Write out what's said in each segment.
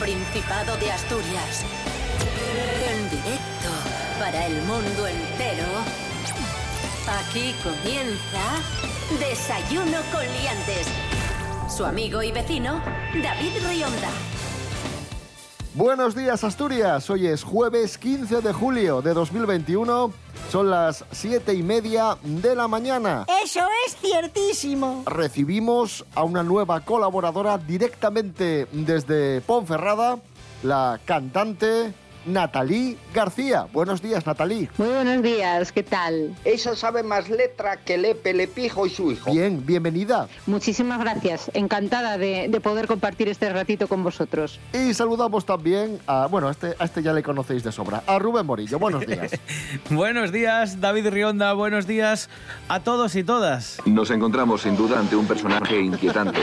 Principado de Asturias. En directo para el mundo entero. Aquí comienza Desayuno con Liantes. Su amigo y vecino, David Rionda. Buenos días Asturias, hoy es jueves 15 de julio de 2021, son las siete y media de la mañana. Eso es ciertísimo. Recibimos a una nueva colaboradora directamente desde Ponferrada, la cantante Natalí García. Buenos días, Natalí. Muy buenos días, ¿qué tal? Esa sabe más letra que Lepe, Lepijo y su hijo. Bien, bienvenida. Muchísimas gracias, encantada de, de poder compartir este ratito con vosotros. Y saludamos también a, bueno, a este, a este ya le conocéis de sobra, a Rubén Morillo. Buenos días. buenos días, David Rionda. Buenos días a todos y todas. Nos encontramos sin duda ante un personaje inquietante.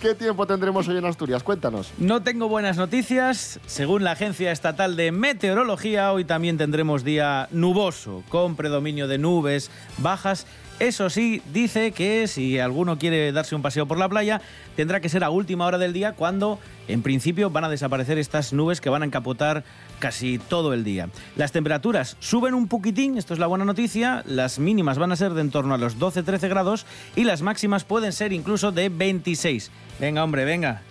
¿Qué tiempo tendremos hoy en Asturias? Cuéntanos. No tengo buenas noticias. Según la Agencia Estatal de Meteorología, hoy también tendremos día nuboso, con predominio de nubes bajas. Eso sí, dice que si alguno quiere darse un paseo por la playa, tendrá que ser a última hora del día cuando, en principio, van a desaparecer estas nubes que van a encapotar casi todo el día. Las temperaturas suben un poquitín, esto es la buena noticia, las mínimas van a ser de en torno a los 12-13 grados y las máximas pueden ser incluso de 26. Venga, hombre, venga.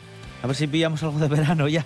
A ver si pillamos algo de verano ya.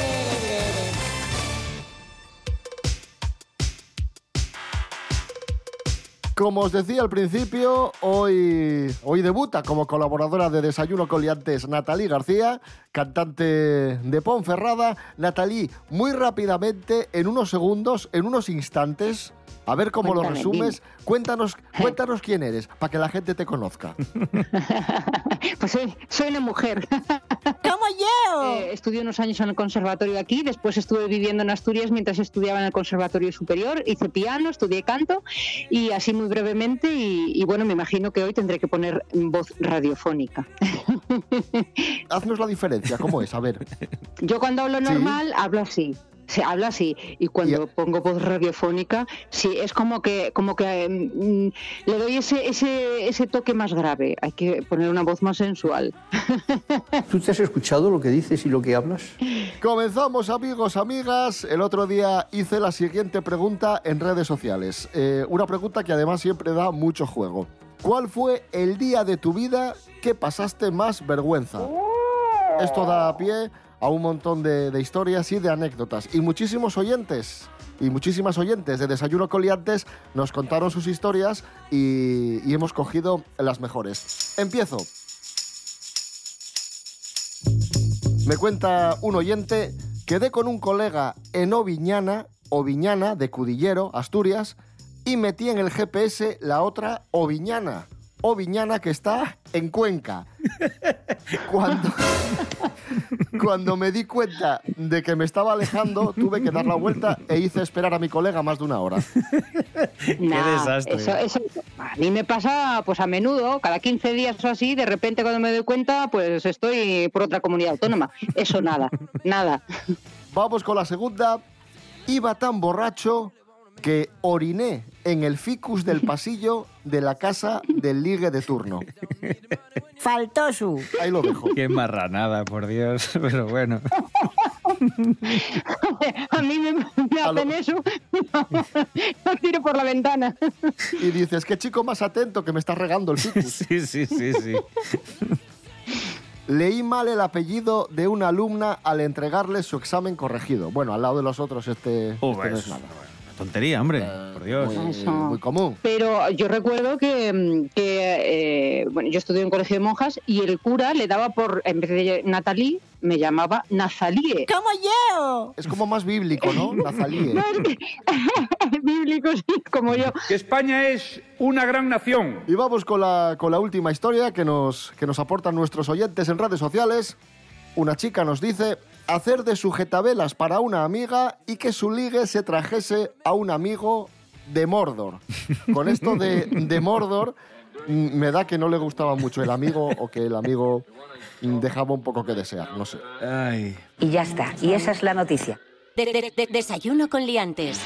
Como os decía al principio, hoy, hoy debuta como colaboradora de Desayuno con Liantes Natalí García, cantante de Ponferrada. Natalí, muy rápidamente, en unos segundos, en unos instantes, a ver cómo lo resumes, cuéntanos, cuéntanos quién eres, para que la gente te conozca. Pues soy, soy una mujer. ¡Como yo! Eh, estudié unos años en el conservatorio aquí, después estuve viviendo en Asturias mientras estudiaba en el conservatorio superior, hice piano, estudié canto y así muy brevemente y, y bueno, me imagino que hoy tendré que poner voz radiofónica. Haznos la diferencia, ¿cómo es? A ver. Yo cuando hablo Sí. normal hablo así. Se habla así y cuando Y- pongo voz radiofónica, sí, es como que como que mm, le doy ese, ese ese toque más grave. Hay que poner una voz más sensual. ¿Tú te has escuchado lo que dices y lo que hablas? Comenzamos amigos, amigas. El otro día hice la siguiente pregunta en redes sociales. Eh, una pregunta que además siempre da mucho juego. ¿Cuál fue el día de tu vida que pasaste más vergüenza? Esto da pie a un montón de, historias y de anécdotas. Y muchísimos oyentes y muchísimas oyentes de Desayuno Coliantes nos contaron sus historias y, y hemos cogido las mejores. Empiezo. Me cuenta un oyente, quedé con un colega en Oviñana, Oviñana, de Cudillero, Asturias, y metí en el GPS la otra Oviñana, Oviñana que está en Cuenca. Cuando, cuando me di cuenta de que me estaba alejando, tuve que dar la vuelta e hice esperar a mi colega más de una hora. Nah, desastre. Eso, eso a mí me pasa pues a menudo, cada 15 días o así, de repente cuando me doy cuenta, pues estoy por otra comunidad autónoma. Eso nada, nada. Vamos con la segunda. Iba tan borracho que oriné en el ficus del pasillo de la casa del ligue de turno. Faltó su. Ahí lo dejo. Qué marranada, por Dios. Pero bueno. A mí me, lo- hacen eso, no tiro por la ventana. Y dices, qué chico más atento que me está regando el ficus. Sí, sí, sí, sí. Leí mal el apellido de una alumna al entregarle su examen corregido. Bueno, al lado de los otros este, este no es es nada. Tontería, hombre. Por Dios. Muy, Eso. muy común. Pero yo recuerdo que, mm, que, eh, bueno, yo estudié en un colegio de monjas y el cura le daba por, en vez de Natalí, me llamaba Nazalie. ¡Como yo! Es como más bíblico, ¿no? Nazalie. Bíblico, sí, como yo. que España es una gran nación. Y vamos con la, con la última historia que nos, que nos aportan nuestros oyentes en redes sociales. Una chica nos dice hacer de sujetabelas para una amiga y que su ligue se trajese a un amigo de Mordor. Con esto de, de Mordor mm, me da que no le gustaba mucho el amigo o que el amigo mm, dejaba un poco que desear, no sé. Ay. Y ya está. Y esa es la noticia. De- de- de- desayuno con liantes.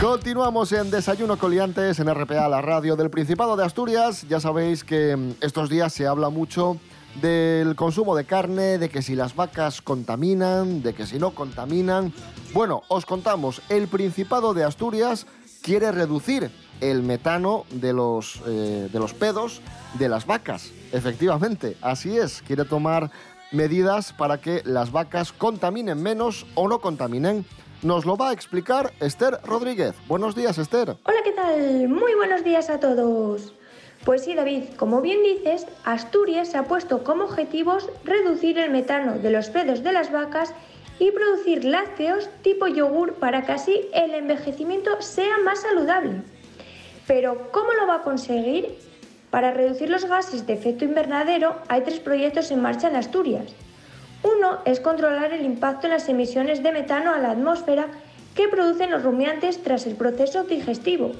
Continuamos en Desayuno Coliantes en RPA, la radio del Principado de Asturias. Ya sabéis que mm, estos días se habla mucho del consumo de carne, de que si las vacas contaminan, de que si no contaminan. Bueno, os contamos, el Principado de Asturias quiere reducir el metano de los, eh, de los pedos de las vacas. Efectivamente, así es, quiere tomar medidas para que las vacas contaminen menos o no contaminen. Nos lo va a explicar Esther Rodríguez. Buenos días, Esther. Hola, ¿qué tal? Muy buenos días a todos. Pues sí, David, como bien dices, Asturias se ha puesto como objetivos reducir el metano de los pedos de las vacas y producir lácteos tipo yogur para que así el envejecimiento sea más saludable. Pero, ¿cómo lo va a conseguir? Para reducir los gases de efecto invernadero hay tres proyectos en marcha en Asturias. Uno es controlar el impacto en las emisiones de metano a la atmósfera que producen los rumiantes tras el proceso digestivo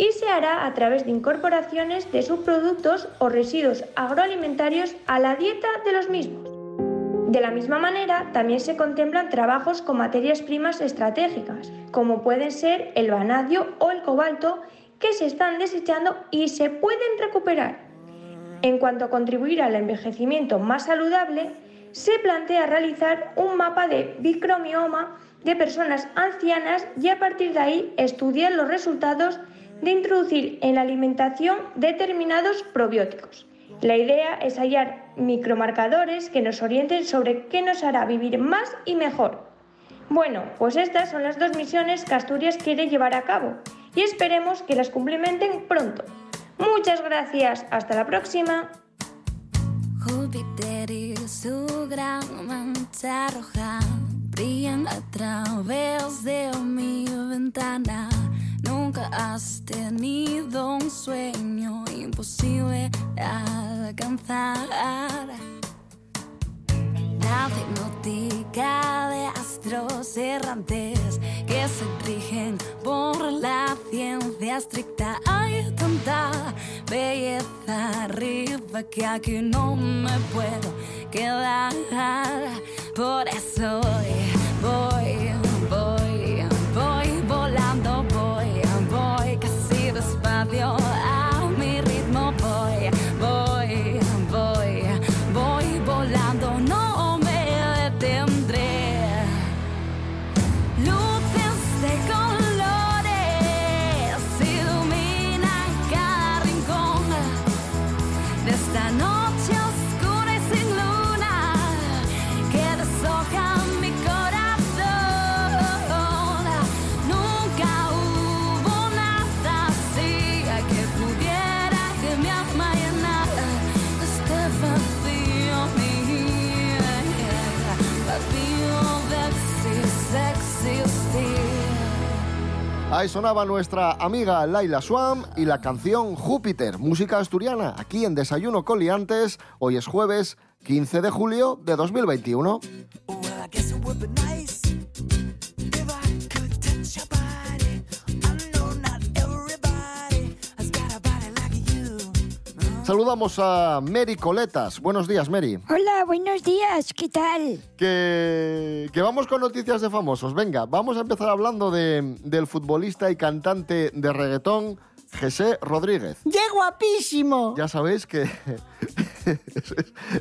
y se hará a través de incorporaciones de subproductos o residuos agroalimentarios a la dieta de los mismos. De la misma manera, también se contemplan trabajos con materias primas estratégicas, como pueden ser el vanadio o el cobalto, que se están desechando y se pueden recuperar. En cuanto a contribuir al envejecimiento más saludable, se plantea realizar un mapa de bicromioma de personas ancianas y a partir de ahí estudiar los resultados de introducir en la alimentación determinados probióticos. La idea es hallar micromarcadores que nos orienten sobre qué nos hará vivir más y mejor. Bueno, pues estas son las dos misiones que Asturias quiere llevar a cabo y esperemos que las cumplimenten pronto. Muchas gracias, hasta la próxima. Nunca has tenido un sueño imposible de alcanzar. La hipnótica de astros errantes que se rigen por la ciencia estricta. Hay tanta belleza arriba que aquí no me puedo quedar. Por eso voy, voy, despacio Ahí sonaba nuestra amiga Laila Swam y la canción Júpiter, música asturiana, aquí en Desayuno Coliantes. Hoy es jueves 15 de julio de 2021. Saludamos a Mary Coletas. Buenos días, Mary. Hola, buenos días, ¿qué tal? Que, que vamos con noticias de famosos. Venga, vamos a empezar hablando de- del futbolista y cantante de reggaetón, José Rodríguez. ¡Qué guapísimo! Ya sabéis que es,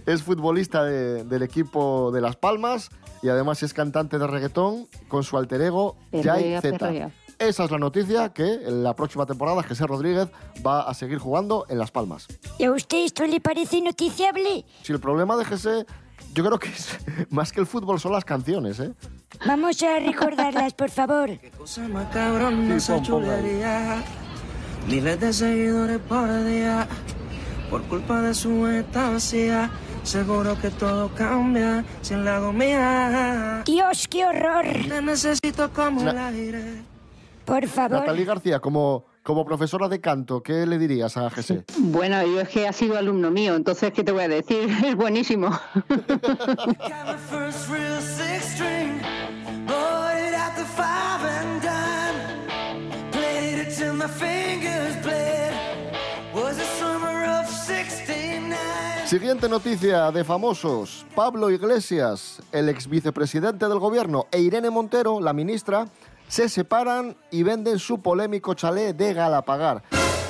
es futbolista de- del equipo de Las Palmas y además es cantante de reggaetón con su alter ego Jai Perrea, Z. Esa es la noticia que en la próxima temporada José Rodríguez va a seguir jugando en Las Palmas. ¿Y a usted esto le parece noticiable? Si el problema de José, yo creo que es más que el fútbol son las canciones, ¿eh? Vamos a recordarlas, por favor. Cosa más cabrón esa Sí, chulería. Miles de seguidores por día. Por culpa de su esta vacía. Seguro que todo cambia si en la hago mía. Dios, qué horror. Te necesito como Na- el aire. Por favor. Natalie García, como, como profesora de canto, ¿qué le dirías a José? Bueno, yo es que ha sido alumno mío, entonces, ¿qué te voy a decir? Es buenísimo. First real six string. Bought it at the five and dime. Played my fingers bled. Was the summer of 69. Siguiente noticia de famosos. Pablo Iglesias, el ex vicepresidente del gobierno, e Irene Montero, la ministra, se separan y venden su polémico chalet de Galapagar.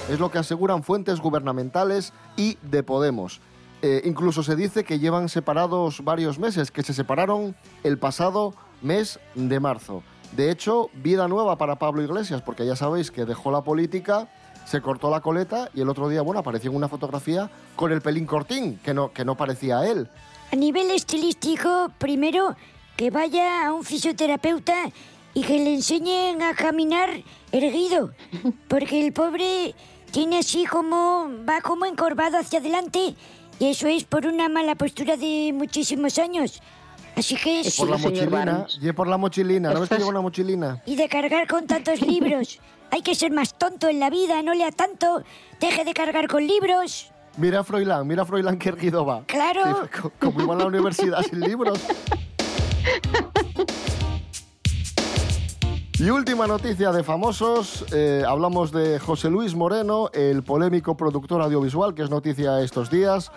Es lo que aseguran fuentes gubernamentales y de Podemos. Eh, incluso se dice que llevan separados varios meses, que se separaron el pasado mes de marzo. De hecho, vida nueva para Pablo Iglesias, porque ya sabéis que dejó la política, se cortó la coleta y el otro día, bueno, apareció en una fotografía con el pelín cortín, que no, que no parecía a él. A nivel estilístico, primero que vaya a un fisioterapeuta y que le enseñen a caminar erguido, porque el pobre tiene así como va como encorvado hacia adelante y eso es por una mala postura de muchísimos años. Así que Es por la mochilina, y es por la mochilina, ¿no ves que lleva una mochilina? y de cargar con tantos libros. Hay que ser más tonto en la vida, no lea tanto. Deje de cargar con libros. Mira a Froilán, mira a Froilán que erguido va. Claro. Sí, co- como iba a la universidad sin libros. Y última noticia de famosos, eh, hablamos de José Luis Moreno, el polémico productor audiovisual, que es noticia estos días,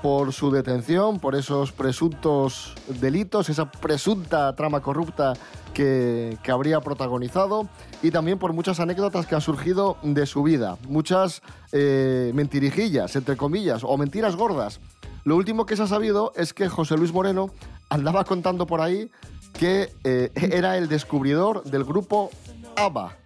por su detención, por esos presuntos delitos, esa presunta trama corrupta que, que habría protagonizado, y también por muchas anécdotas que han surgido de su vida, muchas eh, mentirijillas, entre comillas, o mentiras gordas. Lo último que se ha sabido es que José Luis Moreno andaba contando por ahí que eh, era el descubridor del grupo ABBA.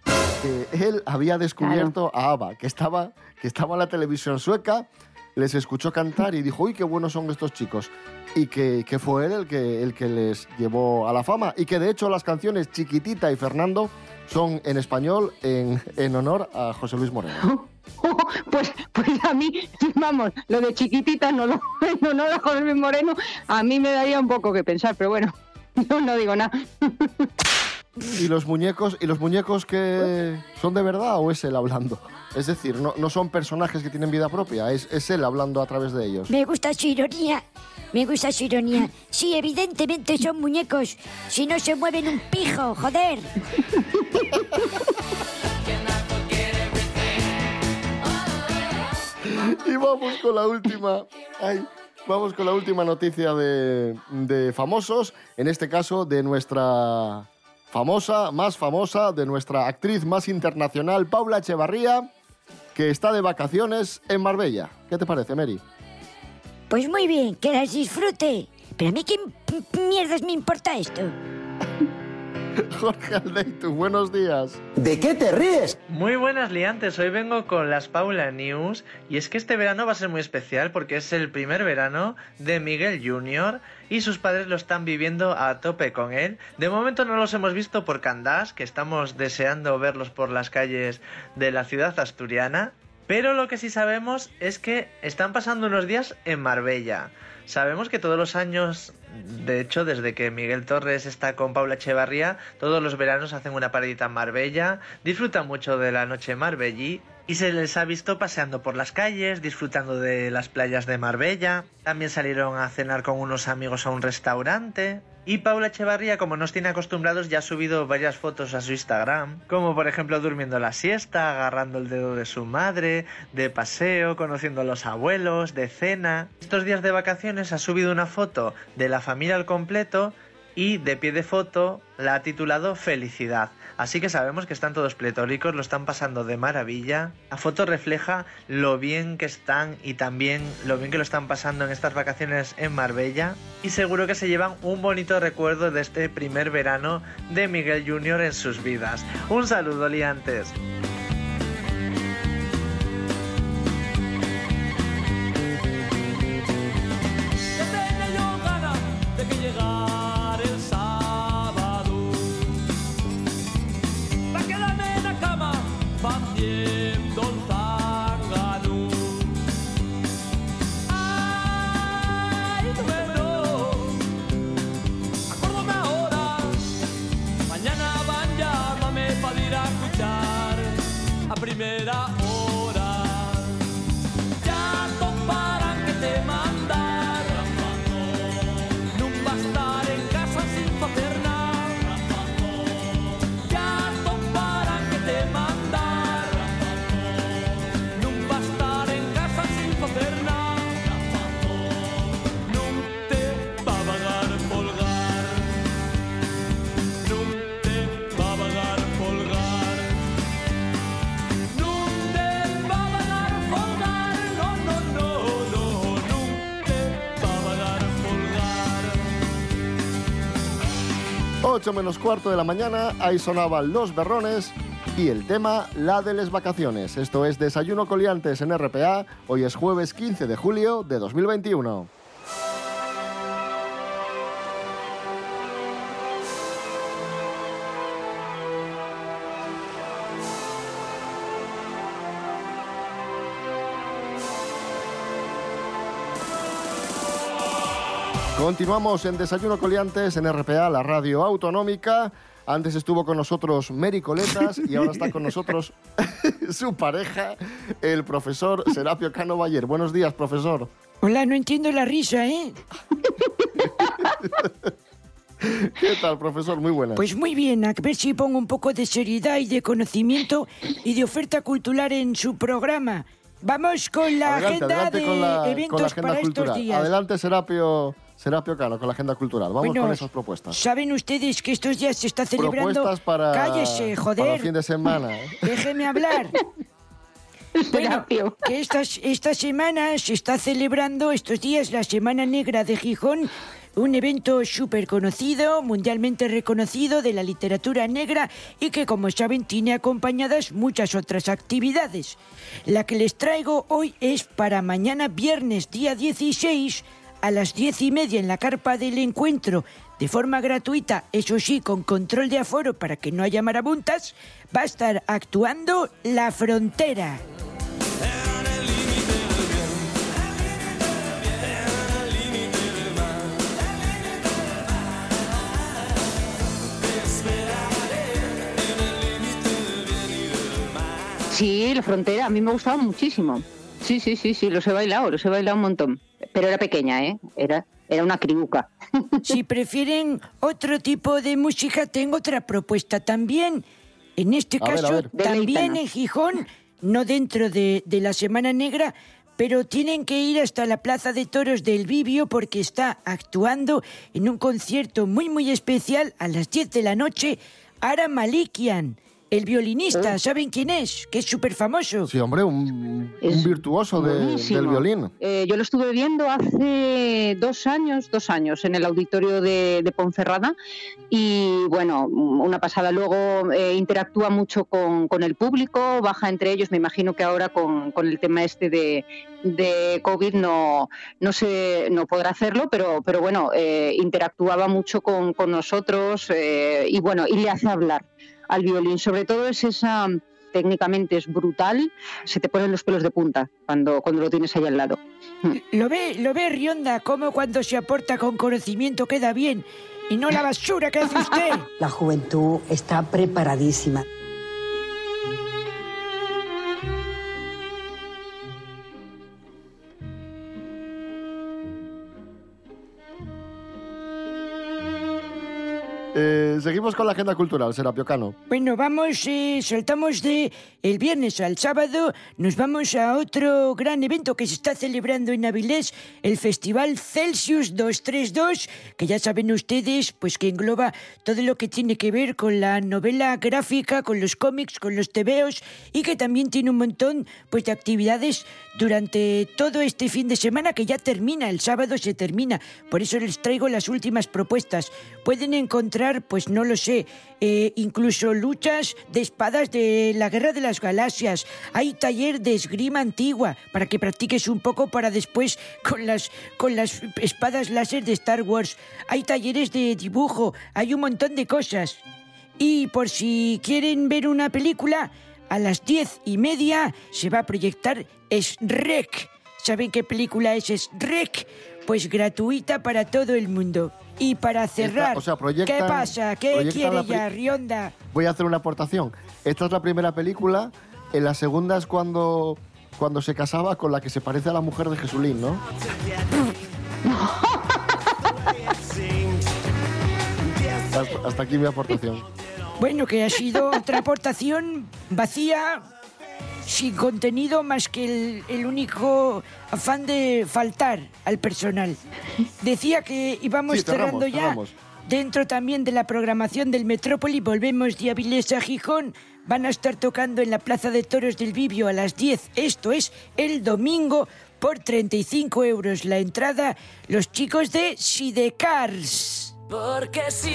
Que él había descubierto a ABBA, que estaba, que estaba en la televisión sueca, les escuchó cantar y dijo, uy, qué buenos son estos chicos. Y que, que fue él el que, el que les llevó a la fama. Y que de hecho las canciones Chiquitita y Fernando son en español en, en honor a José Luis Moreno. Pues, pues a mí, vamos, lo de chiquitita no lo, no, no lo José Luis Moreno, a mí me daría un poco que pensar, pero bueno, no, no digo nada. ¿Y los muñecos, y los muñecos que son de verdad o es él hablando? Es decir, no, no son personajes que tienen vida propia, es, es él hablando a través de ellos. Me gusta su ironía. Me gusta su ironía. Sí, evidentemente son muñecos. Si no se mueven un pijo, joder. Y vamos con la última. ay, vamos con la última noticia de, de famosos. En este caso, de nuestra famosa, más famosa, de nuestra actriz más internacional, Paula Echevarría, que está de vacaciones en Marbella. ¿Qué te parece, Mary? Pues muy bien, que las disfrute. Pero a mí qué mierdas me importa esto. Jorge Aldeitu, buenos días. ¿De qué te ríes? Muy buenas liantes, hoy vengo con las Paula News y es que este verano va a ser muy especial porque es el primer verano de Miguel Jr. y sus padres lo están viviendo a tope con él. De momento no los hemos visto por Candás, que estamos deseando verlos por las calles de la ciudad asturiana, pero lo que sí sabemos es que están pasando unos días en Marbella. Sabemos que todos los años, de hecho, desde que Miguel Torres está con Paula Echevarría, todos los veranos hacen una paradita en Marbella, disfrutan mucho de la noche marbellí y se les ha visto paseando por las calles, disfrutando de las playas de Marbella. También salieron a cenar con unos amigos a un restaurante. Y Paula Echevarría, como nos tiene acostumbrados, ya ha subido varias fotos a su Instagram, como por ejemplo durmiendo la siesta, agarrando el dedo de su madre, de paseo, conociendo a los abuelos, de cena. Estos días de vacaciones ha subido una foto de la familia al completo y de pie de foto la ha titulado Felicidad. Así que sabemos que están todos pletóricos, lo están pasando de maravilla. La foto refleja lo bien que están y también lo bien que lo están pasando en estas vacaciones en Marbella. Y seguro que se llevan un bonito recuerdo de este primer verano de Miguel Jr. en sus vidas. Un saludo, liantes. 8 menos cuarto de la mañana, ahí sonaban los berrones y el tema la de las vacaciones. Esto es Desayuno Coliantes en RPA. Hoy es jueves 15 de julio de 2021. Continuamos en Desayuno Coliantes en RPA, la radio autonómica. Antes estuvo con nosotros Mary Coletas y ahora está con nosotros su pareja, el profesor Serapio Cano Bayer. Buenos días, profesor. Hola, no entiendo la risa, ¿eh? ¿Qué tal, profesor? Muy buenas. Pues muy bien, a ver si pongo un poco de seriedad y de conocimiento y de oferta cultural en su programa. Vamos con la adelante, agenda adelante de con la, eventos con la agenda para cultural. estos días. Adelante, Serapio, Serapio Cano, con la agenda cultural. Vamos Bueno, con esas propuestas. ¿Saben ustedes que estos días se está celebrando... Propuestas para, Cállese, para el joder. fin de semana. ¿eh? Déjeme hablar. Bueno, que estas, esta semana se está celebrando estos días la Semana Negra de Gijón, un evento súper conocido, mundialmente reconocido de la literatura negra y que, como saben, tiene acompañadas muchas otras actividades. La que les traigo hoy es para mañana viernes, día 16, a las diez y media en la carpa del encuentro, de forma gratuita, eso sí, con control de aforo para que no haya marabuntas, va a estar actuando La Frontera. Sí, la frontera, a mí me gustaba muchísimo. Sí, sí, sí, sí, los he bailado, los he bailado un montón. Pero era pequeña, ¿eh? Era, era una criuca. Si prefieren otro tipo de música, tengo otra propuesta también. En este A caso, ver. también en Gijón, no dentro de, de la Semana Negra, pero tienen que ir hasta la Plaza de Toros del Vivio porque está actuando en un concierto muy, muy especial a las 10 de la noche Ara Malikian, el violinista. ¿Saben quién es? Que es súper famoso. Sí, hombre, un, un virtuoso de- del violín. Eh, yo lo estuve viendo hace dos años, dos años, en el auditorio de, de Ponferrada y bueno, una pasada. Luego eh, interactúa mucho con, con el público, baja entre ellos. Me imagino que ahora con, con el tema este de, de COVID no, no, se, no podrá hacerlo, pero, pero bueno, eh, interactuaba mucho con, con nosotros eh, y bueno, y le hace hablar al violín. Sobre todo es esa técnicamente es brutal, se te ponen los pelos de punta cuando, cuando lo tienes ahí al lado. Lo ve, lo ve Rionda, como cuando se aporta con conocimiento queda bien y no la basura que hace usted. La juventud está preparadísima. Eh, seguimos con la agenda cultural, Serapio Cano. Bueno, vamos, eh, saltamos de el viernes al sábado, nos vamos a otro gran evento que se está celebrando en Avilés, el Festival Celsius 232, que ya saben ustedes, pues que engloba todo lo que tiene que ver con la novela gráfica, con los cómics, con los tebeos y que también tiene un montón pues de actividades durante todo este fin de semana que ya termina, el sábado se termina. Por eso les traigo las últimas propuestas. Pueden encontrar, pues no lo sé, eh, incluso luchas de espadas de la Guerra de las Galaxias. Hay taller de esgrima antigua para que practiques un poco para después con las, con las espadas láser de Star Wars. Hay talleres de dibujo, hay un montón de cosas. Y por si quieren ver una película, a las diez y media se va a proyectar Shrek. ¿Saben qué película es Shrek? Pues gratuita para todo el mundo. Y para cerrar, o sea, proyectan- ¿qué pasa? ¿Qué quiere ya, Rionda? Voy a hacer una aportación. Esta es la primera película. En la segunda es cuando, cuando se casaba con la que se parece a la mujer de Jesulín, ¿no? hasta, hasta aquí mi aportación. Bueno, que ha sido otra aportación vacía, sin contenido más que el, el único afán de faltar al personal. Decía que íbamos Sí, cerramos, cerrando ya. cerramos. Dentro también de la programación del Metrópoli, volvemos de Avilés a Gijón. Van a estar tocando en la Plaza de Toros del Vivio a las 10. Esto es el domingo por 35 euros la entrada. Los chicos de Sidecars. Porque sí,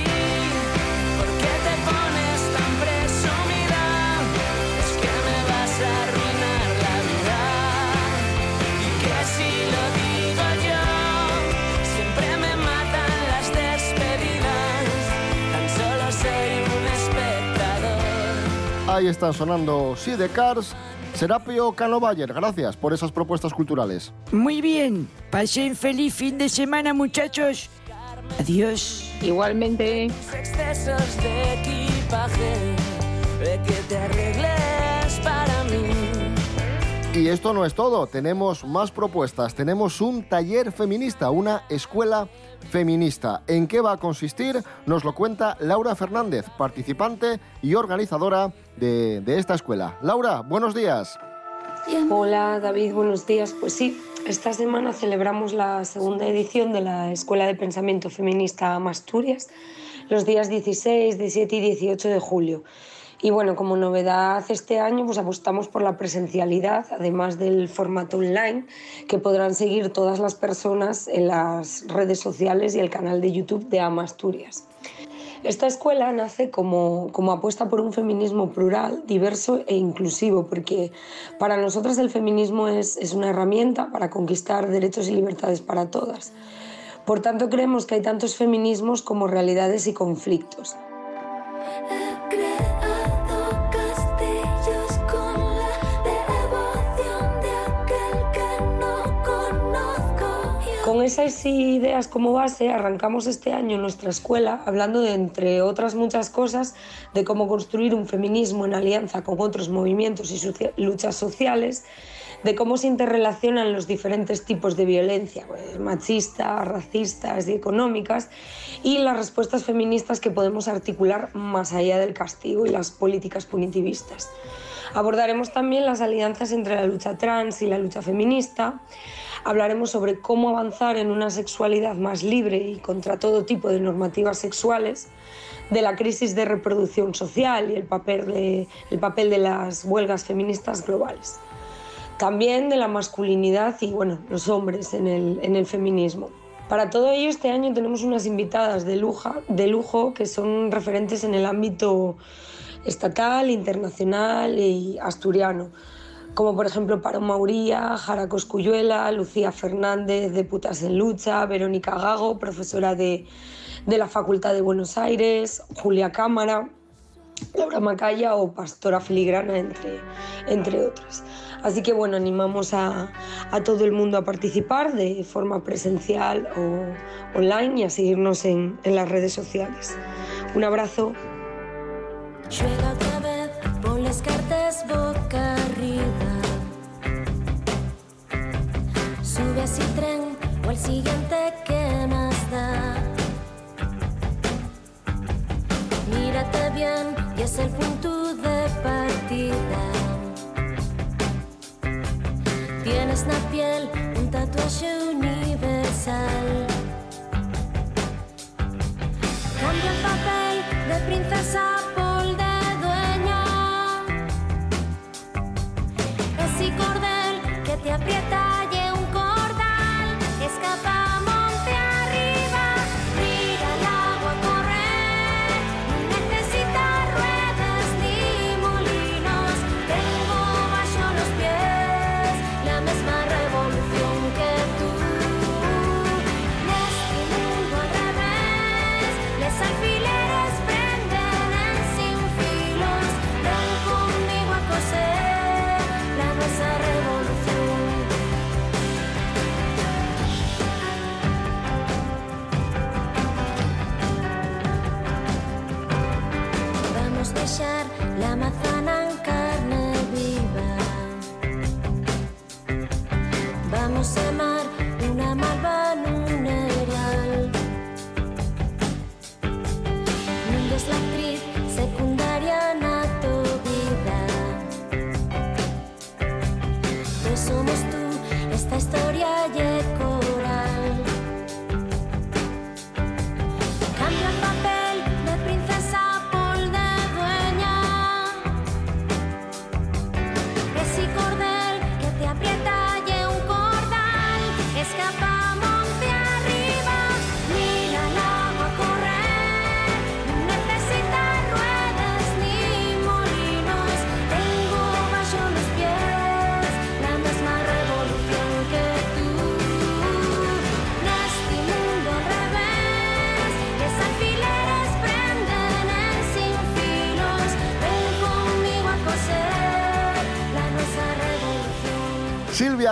Ahí están sonando Sidecars. Serapio Cano Bayer, gracias por esas propuestas culturales. Muy bien. Pasen feliz fin de semana, muchachos. Adiós. Igualmente. excesos de equipaje, de que te arregles para mí. Y esto no es todo, tenemos más propuestas. Tenemos un taller feminista, una escuela feminista. ¿En qué va a consistir? Nos lo cuenta Laura Fernández, participante y organizadora de, esta escuela. Laura, buenos días. Hola David, buenos días. Pues sí, esta semana celebramos la segunda edición de la Escuela de Pensamiento Feminista Masturias, los días 16, 17 y 18 de julio. Y bueno, como novedad este año, pues apostamos por la presencialidad, además del formato online, que podrán seguir todas las personas en las redes sociales y el canal de YouTube de Ama Asturias. Esta escuela nace como, como apuesta por un feminismo plural, diverso e inclusivo, porque para nosotras el feminismo es, es una herramienta para conquistar derechos y libertades para todas. Por tanto, creemos que hay tantos feminismos como realidades y conflictos. Esas ideas como base, arrancamos este año nuestra escuela hablando de, entre otras muchas cosas, de cómo construir un feminismo en alianza con otros movimientos y luchas sociales, de cómo se interrelacionan los diferentes tipos de violencia, pues, machistas, racistas y económicas, y las respuestas feministas que podemos articular más allá del castigo y las políticas punitivistas. Abordaremos también las alianzas entre la lucha trans y la lucha feminista. Hablaremos sobre cómo avanzar en una sexualidad más libre y contra todo tipo de normativas sexuales, de la crisis de reproducción social y el papel de, el papel de las huelgas feministas globales. También de la masculinidad y bueno, los hombres en el, en el feminismo. Para todo ello, este año tenemos unas invitadas de lujo, de lujo que son referentes en el ámbito estatal, internacional y asturiano, como por ejemplo Paro Mauría, Jara Coscuyuela, Lucía Fernández de Putas en Lucha, Verónica Gago, profesora de, de la Facultad de Buenos Aires, Julia Cámara, Laura Macaya o Pastora Filigrana, entre, entre otras. Así que bueno, animamos a, a todo el mundo a participar de forma presencial o online y a seguirnos en, en las redes sociales. Un abrazo. Al siguiente que más da. Mírate bien y es el punto de partida. Tienes en la piel un tatuaje universal. Cambia el papel de princesa por de dueña. Ese cordel que te aprieta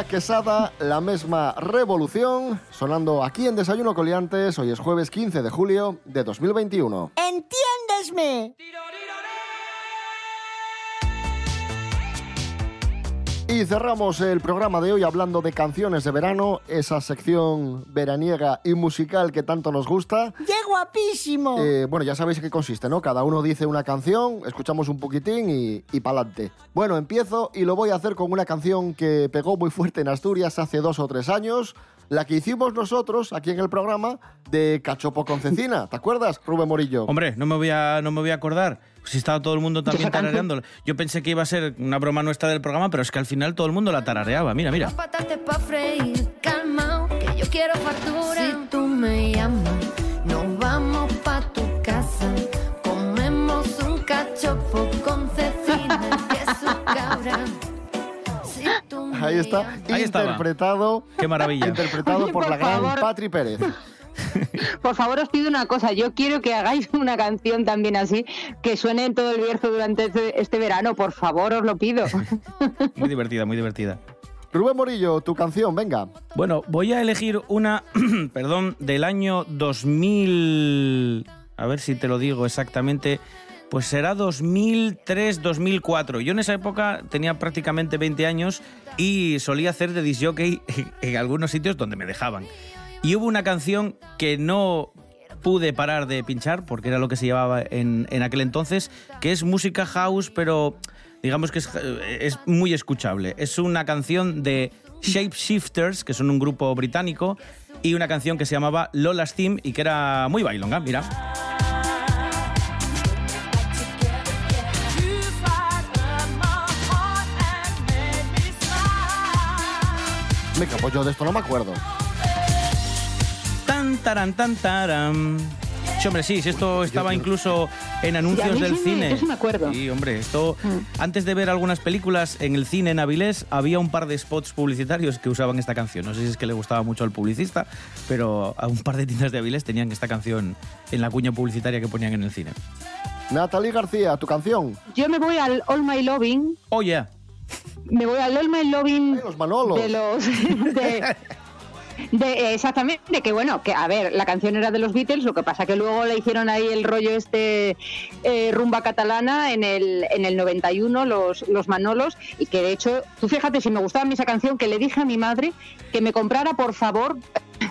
Quesada, La misma revolución, sonando aquí en Desayuno Coliantes. Hoy es jueves 15 de julio de 2021. ¡Entiéndesme! Y cerramos el programa de hoy hablando de canciones de verano, esa sección veraniega y musical que tanto nos gusta. ¡Qué guapísimo! Eh, bueno, ya sabéis en qué consiste, ¿no? Cada uno dice una canción, escuchamos un poquitín y, y pa'lante. Bueno, empiezo y lo voy a hacer con una canción que pegó muy fuerte en Asturias hace dos o tres años. La que hicimos nosotros aquí en el programa de Cachopo con Cecina. ¿Te acuerdas, Rubén Morillo? Hombre, no me voy a, no me voy a acordar. Si estaba todo el mundo también tarareando. Yo pensé que iba a ser una broma nuestra del programa, pero es que al final todo el mundo la tarareaba. Mira, mira. Patates pa' freír, calmao, que yo quiero factura. Si tú me llamas, nos vamos pa' tu casa. Comemos un cachopo con cecina, queso cabra. Si tú me Ahí está, Ahí interpretado, Qué maravilla. interpretado por por la gran. Patri Pérez. Por favor, os pido una cosa. Yo quiero que hagáis una canción también así, que suene en todo el Bierzo durante este, este verano. Por favor, os lo pido. Muy divertida, muy divertida. Rubén Morillo, tu canción, venga. Bueno, voy a elegir una, perdón, del año 2000. A ver si te lo digo exactamente. Pues será 2003-2004. Yo en esa época tenía prácticamente 20 años y solía hacer de disjockey en algunos sitios donde me dejaban. Y hubo una canción que no pude parar de pinchar, porque era lo que se llevaba en, en aquel entonces, que es música house, pero digamos que es, eh, es muy escuchable. Es una canción de Shapeshifters, que son un grupo británico, y una canción que se llamaba Lola's Theme y que era muy bailonga, mira. Me capo, yo de esto no me acuerdo. Taran, tan, taran. Sí, hombre, sí, sí, esto estaba incluso en anuncios del sí cine. yo sí me acuerdo. Sí, hombre, esto. Antes de ver algunas películas en el cine en Avilés, había un par de spots publicitarios que usaban esta canción. No sé si es que le gustaba mucho al publicista, pero a un par de tiendas de Avilés tenían esta canción en la cuña publicitaria que ponían en el cine. Natalie García, tu canción. Yo me voy al All My Loving. Oh, yeah. Me voy al All My Loving los Manolos. de los... de- de- exactamente, que bueno, que a ver, la canción era de los Beatles, lo que pasa que luego le hicieron ahí el rollo este eh, rumba catalana en el, en el 91, los, los Manolos, y que de hecho, tú fíjate, si me gustaba a mí esa canción, que le dije a mi madre que me comprara, por favor,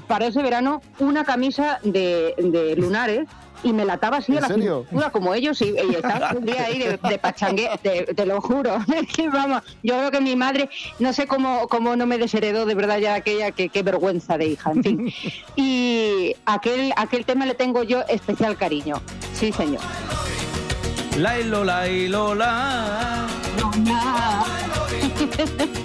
para ese verano, una camisa de, de lunares. Y me la ataba así ¿En a la serio? cintura como ellos y, y estaba un día ahí de, de pachangue, te, te lo juro. Vamos, yo creo que mi madre, no sé cómo, cómo no me desheredó de verdad ya aquella, que qué vergüenza de hija, en fin. Y aquel, aquel tema le tengo yo especial cariño. Sí, señor. Lailo, lailo, la.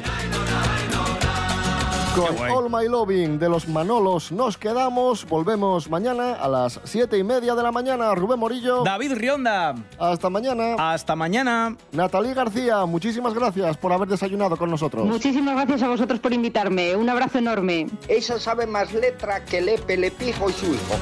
Con. All My Loving de los Manolos nos quedamos. Volvemos mañana a las siete y media de la mañana. Rubén Morillo. David Rionda. Hasta mañana. Hasta mañana. Natalie García, muchísimas gracias por haber desayunado con nosotros. Muchísimas gracias a vosotros por invitarme. Un abrazo enorme. Esa sabe más letra que Lepe, Lepijo y su hijo.